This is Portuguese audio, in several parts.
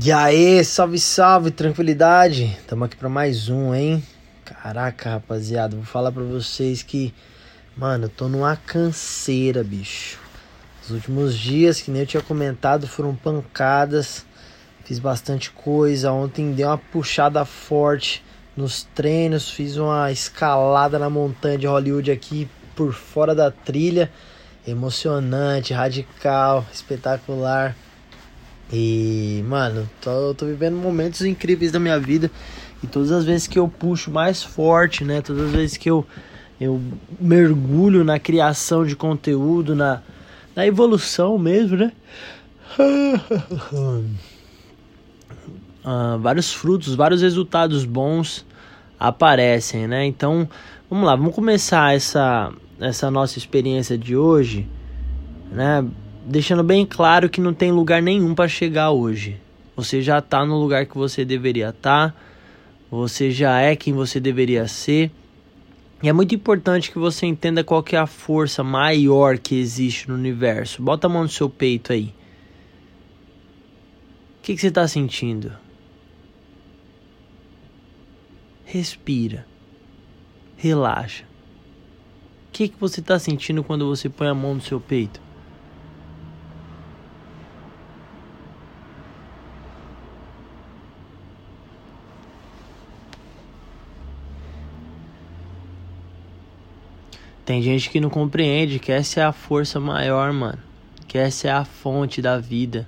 E aí, salve, salve, tranquilidade. Tamo aqui pra mais um, hein? Caraca, rapaziada, vou falar pra vocês que, mano, eu tô numa canseira, bicho. Os últimos dias, que nem eu tinha comentado, foram pancadas. Fiz bastante coisa. Ontem dei uma puxada forte nos treinos, fiz uma escalada na montanha de Hollywood aqui por fora da trilha. Emocionante, radical, espetacular. E, mano, tô, tô vivendo momentos incríveis da minha vida. E todas as vezes que eu puxo mais forte, né? Todas as vezes que eu, eu mergulho na criação de conteúdo, na, na evolução mesmo, né? uh, vários frutos, vários resultados bons aparecem, né? Então, vamos lá, vamos começar essa, essa nossa experiência de hoje, né? Deixando bem claro que não tem lugar nenhum para chegar hoje. Você já está no lugar que você deveria estar. Tá, você já é quem você deveria ser. E é muito importante que você entenda qual que é a força maior que existe no universo. Bota a mão no seu peito aí. O que, que você está sentindo? Respira. Relaxa. O que, que você está sentindo quando você põe a mão no seu peito? Tem gente que não compreende que essa é a força maior, mano. Que essa é a fonte da vida.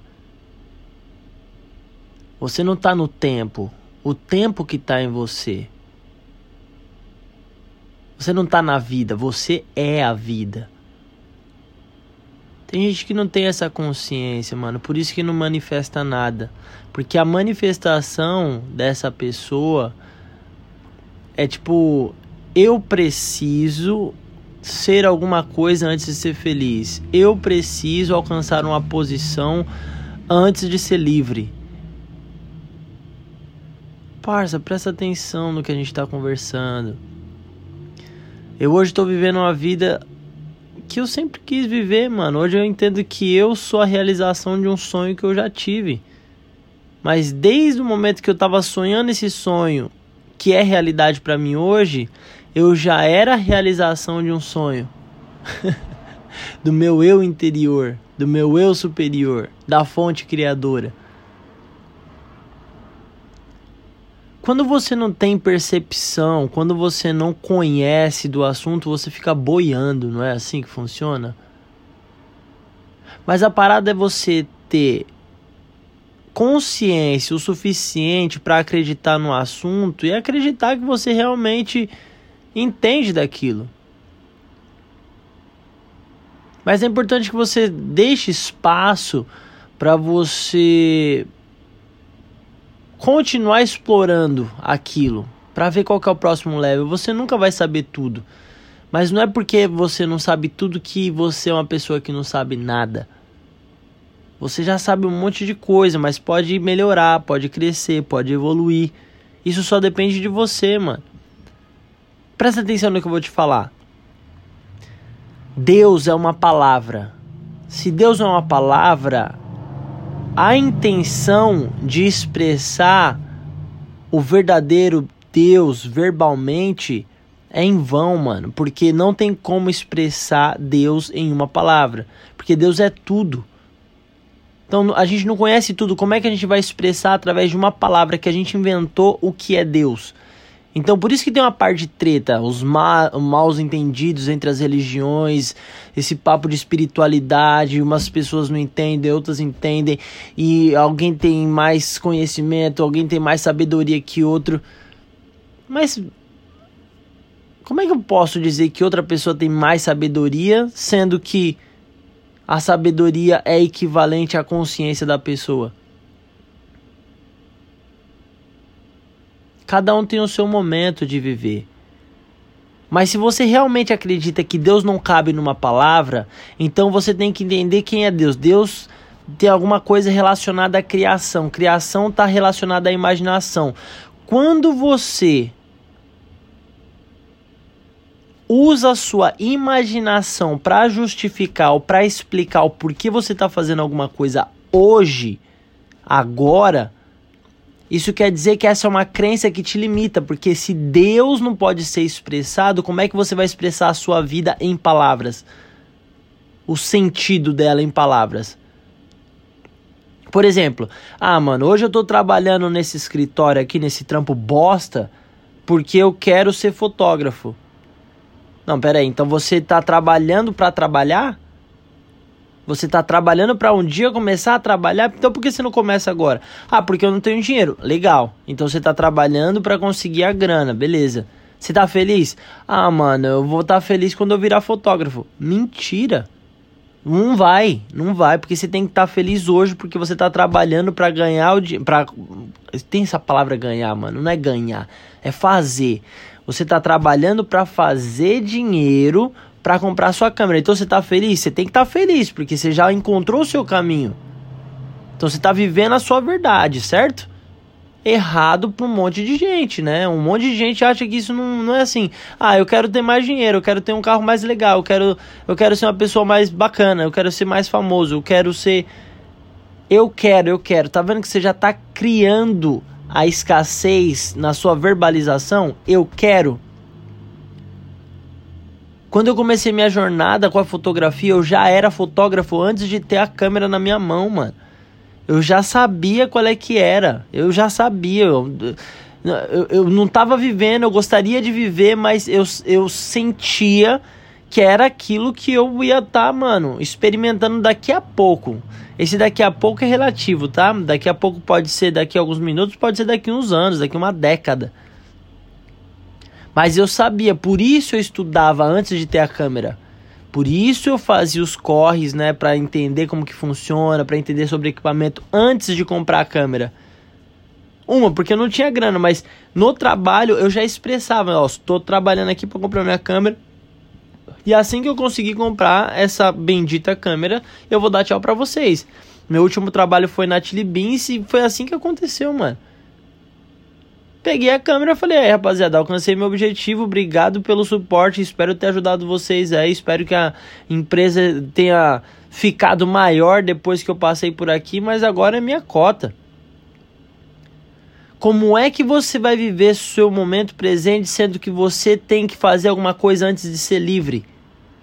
Você não tá no tempo, o tempo que está em você. Você não está na vida, você é a vida. Tem gente que não tem essa consciência, mano, por isso que não manifesta nada. Porque a manifestação dessa pessoa é tipo, eu preciso ser alguma coisa antes de ser feliz. Eu preciso alcançar uma posição antes de ser livre. Parça, presta atenção no que a gente tá conversando. Eu hoje tô vivendo uma vida que eu sempre quis viver, mano. Hoje eu entendo que eu sou a realização de um sonho que eu já tive. Mas desde o momento que eu tava sonhando esse sonho, que é realidade para mim hoje, eu já era a realização de um sonho. do meu eu interior, do meu eu superior, da fonte criadora. Quando você não tem percepção, quando você não conhece do assunto, você fica boiando, não é assim que funciona? Mas a parada é você ter consciência o suficiente para acreditar no assunto e acreditar que você realmente entende daquilo. Mas é importante que você deixe espaço para você continuar explorando aquilo para ver qual é o próximo level. Você nunca vai saber tudo. Mas não é porque você não sabe tudo que você é uma pessoa que não sabe nada. Você já sabe um monte de coisa, mas pode melhorar, pode crescer, pode evoluir. Isso só depende de você, mano. Presta atenção no que eu vou te falar. Deus é uma palavra. Se Deus é uma palavra, a intenção de expressar o verdadeiro Deus verbalmente é em vão, mano, porque não tem como expressar Deus em uma palavra, porque Deus é tudo. Então a gente não conhece tudo, como é que a gente vai expressar através de uma palavra que a gente inventou o que é Deus? Então, por isso que tem uma parte de treta, os ma maus entendidos entre as religiões, esse papo de espiritualidade, umas pessoas não entendem, outras entendem, e alguém tem mais conhecimento, alguém tem mais sabedoria que outro. Mas como é que eu posso dizer que outra pessoa tem mais sabedoria, sendo que a sabedoria é equivalente à consciência da pessoa? Cada um tem o seu momento de viver. Mas se você realmente acredita que Deus não cabe numa palavra, então você tem que entender quem é Deus. Deus tem alguma coisa relacionada à criação. Criação está relacionada à imaginação. Quando você usa a sua imaginação para justificar ou para explicar o porquê você está fazendo alguma coisa hoje, agora, Isso quer dizer que essa é uma crença que te limita, porque se Deus não pode ser expressado, como é que você vai expressar a sua vida em palavras? O sentido dela em palavras. Por exemplo, ah, mano, hoje eu tô trabalhando nesse escritório aqui, nesse trampo bosta, porque eu quero ser fotógrafo. Não, pera aí, então você tá trabalhando para trabalhar? Você está trabalhando para um dia começar a trabalhar, então por que você não começa agora? Ah, porque eu não tenho dinheiro. Legal. Então você está trabalhando para conseguir a grana, beleza. Você tá feliz? Ah, mano, eu vou estar tá feliz quando eu virar fotógrafo. Mentira. Não vai, não vai, porque você tem que estar tá feliz hoje porque você está trabalhando para ganhar o dinheiro, tem essa palavra ganhar, mano, não é ganhar, é fazer. Você está trabalhando para fazer dinheiro para comprar sua câmera. Então você tá feliz? Você tem que estar tá feliz, porque você já encontrou o seu caminho. Então você tá vivendo a sua verdade, certo? Errado para um monte de gente, né? Um monte de gente acha que isso não, não é assim. Ah, eu quero ter mais dinheiro, eu quero ter um carro mais legal, eu quero, eu quero ser uma pessoa mais bacana, eu quero ser mais famoso, eu quero ser. Eu quero, eu quero. Tá vendo que você já tá criando a escassez na sua verbalização? Eu quero. Quando eu comecei minha jornada com a fotografia, eu já era fotógrafo antes de ter a câmera na minha mão, mano. Eu já sabia qual é que era. Eu já sabia. Eu, eu, eu não estava vivendo, eu gostaria de viver, mas eu, eu sentia que era aquilo que eu ia estar, tá, mano, experimentando daqui a pouco. Esse daqui a pouco é relativo, tá? Daqui a pouco pode ser daqui a alguns minutos, pode ser daqui a uns anos, daqui a uma década. Mas eu sabia, por isso eu estudava antes de ter a câmera. Por isso eu fazia os corres, né, para entender como que funciona, para entender sobre equipamento antes de comprar a câmera. Uma, porque eu não tinha grana, mas no trabalho eu já expressava, ó, estou trabalhando aqui para comprar minha câmera. E assim que eu conseguir comprar essa bendita câmera, eu vou dar tchau para vocês. Meu último trabalho foi na Chili Beans e foi assim que aconteceu, mano. Peguei a câmera e falei, aí rapaziada, alcancei meu objetivo, obrigado pelo suporte, espero ter ajudado vocês aí, espero que a empresa tenha ficado maior depois que eu passei por aqui, mas agora é minha cota. Como é que você vai viver seu momento presente sendo que você tem que fazer alguma coisa antes de ser livre?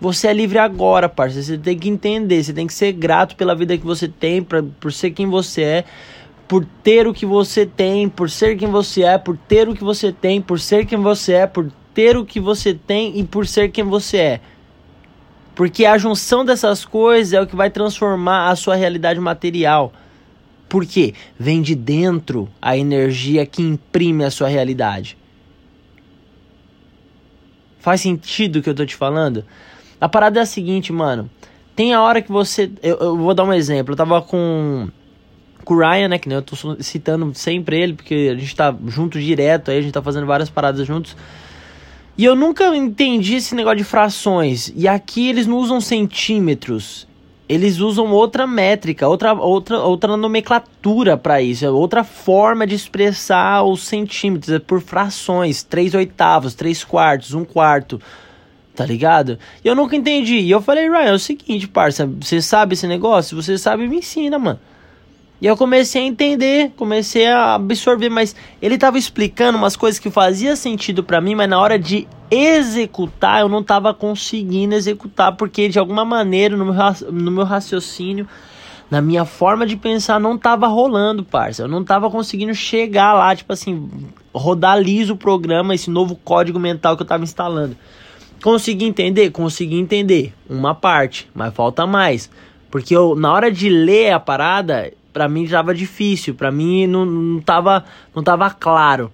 Você é livre agora, parceiro. Você tem que entender, você tem que ser grato pela vida que você tem, pra, por ser quem você é por ter o que você tem, por ser quem você é, por ter o que você tem, por ser quem você é, por ter o que você tem e por ser quem você é. Porque a junção dessas coisas é o que vai transformar a sua realidade material. Por quê? Vem de dentro a energia que imprime a sua realidade. Faz sentido o que eu tô te falando? A parada é a seguinte, mano. Tem a hora que você. Eu, eu vou dar um exemplo. Eu tava com com o Ryan, né? Que eu tô citando sempre ele, porque a gente tá junto direto aí, a gente tá fazendo várias paradas juntos. E eu nunca entendi esse negócio de frações. E aqui eles não usam centímetros. Eles usam outra métrica, outra, outra, outra nomenclatura para isso, é outra forma de expressar os centímetros, é por frações, 3 oitavos, 3 quartos, 1 quarto, tá ligado? E eu nunca entendi. E eu falei, Ryan, é o seguinte, parça, você sabe esse negócio? Você sabe, me ensina, mano. E eu comecei a entender, comecei a absorver, mas ele estava explicando umas coisas que fazia sentido para mim, mas na hora de executar eu não estava conseguindo executar porque de alguma maneira no meu, no meu raciocínio, na minha forma de pensar não estava rolando, parça. Eu não estava conseguindo chegar lá, tipo assim, rodar liso o programa, esse novo código mental que eu estava instalando. Consegui entender? Consegui entender uma parte, mas falta mais. Porque eu, na hora de ler a parada, para mim estava difícil, para mim não, não, tava, não tava claro.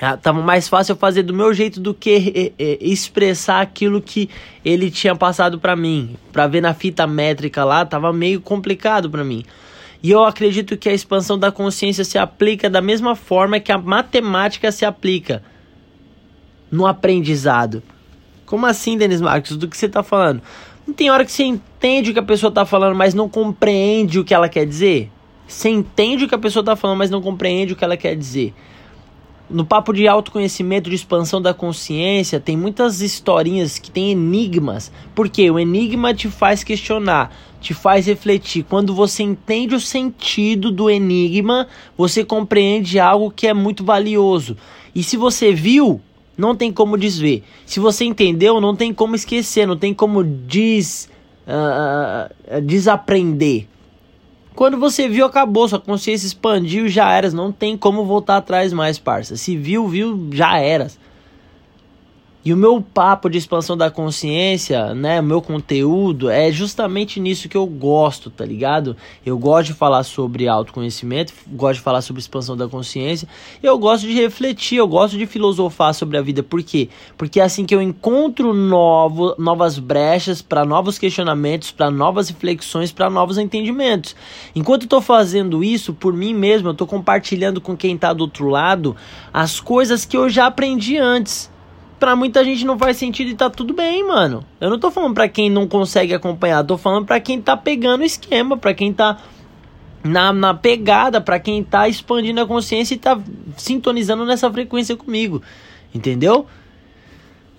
Ah, tava mais fácil eu fazer do meu jeito do que é, é, expressar aquilo que ele tinha passado para mim. Para ver na fita métrica lá, tava meio complicado para mim. E eu acredito que a expansão da consciência se aplica da mesma forma que a matemática se aplica no aprendizado. Como assim, Denis Marcos? Do que você está falando? Não tem hora que você entende o que a pessoa está falando, mas não compreende o que ela quer dizer? Você entende o que a pessoa está falando, mas não compreende o que ela quer dizer. No papo de autoconhecimento, de expansão da consciência, tem muitas historinhas que tem enigmas. Porque o enigma te faz questionar te faz refletir. Quando você entende o sentido do enigma, você compreende algo que é muito valioso. E se você viu, não tem como desver. Se você entendeu, não tem como esquecer, não tem como des, uh, desaprender. Quando você viu, acabou, sua consciência expandiu, já eras, não tem como voltar atrás mais, parça. Se viu, viu, já eras. E o meu papo de expansão da consciência, né, o meu conteúdo é justamente nisso que eu gosto, tá ligado? Eu gosto de falar sobre autoconhecimento, gosto de falar sobre expansão da consciência, eu gosto de refletir, eu gosto de filosofar sobre a vida. Por quê? Porque é assim que eu encontro novo, novas brechas para novos questionamentos, para novas reflexões, para novos entendimentos. Enquanto eu tô fazendo isso por mim mesmo, eu tô compartilhando com quem tá do outro lado as coisas que eu já aprendi antes pra muita gente não faz sentido e tá tudo bem, mano. Eu não tô falando pra quem não consegue acompanhar, tô falando pra quem tá pegando o esquema, pra quem tá na, na pegada, pra quem tá expandindo a consciência e tá sintonizando nessa frequência comigo. Entendeu?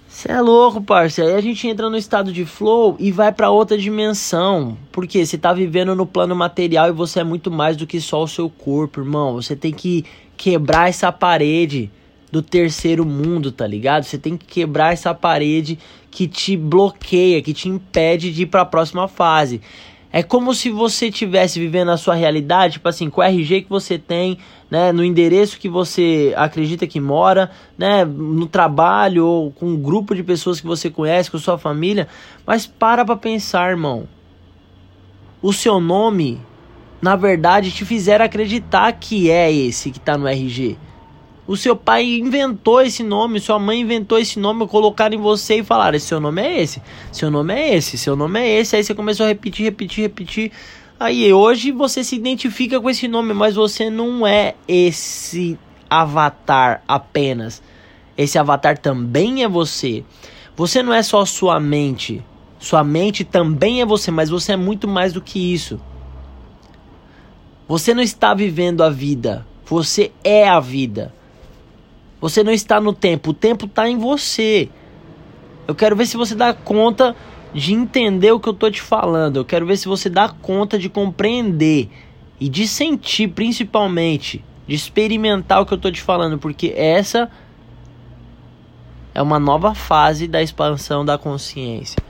Você é louco, parceiro. Aí a gente entra no estado de flow e vai para outra dimensão. Porque você tá vivendo no plano material e você é muito mais do que só o seu corpo, irmão. Você tem que quebrar essa parede do terceiro mundo, tá ligado? Você tem que quebrar essa parede que te bloqueia, que te impede de ir para a próxima fase. É como se você estivesse vivendo a sua realidade, tipo assim, com o RG que você tem, né, no endereço que você acredita que mora, né, no trabalho ou com um grupo de pessoas que você conhece, com sua família, mas para pra pensar, irmão. O seu nome, na verdade, te fizeram acreditar que é esse que tá no RG. O seu pai inventou esse nome, sua mãe inventou esse nome, colocaram em você e falaram: seu nome é esse, seu nome é esse, seu nome é esse. Aí você começou a repetir, repetir, repetir. Aí hoje você se identifica com esse nome, mas você não é esse avatar apenas. Esse avatar também é você. Você não é só sua mente. Sua mente também é você, mas você é muito mais do que isso. Você não está vivendo a vida, você é a vida. Você não está no tempo, o tempo está em você. Eu quero ver se você dá conta de entender o que eu tô te falando. Eu quero ver se você dá conta de compreender e de sentir, principalmente, de experimentar o que eu tô te falando, porque essa é uma nova fase da expansão da consciência.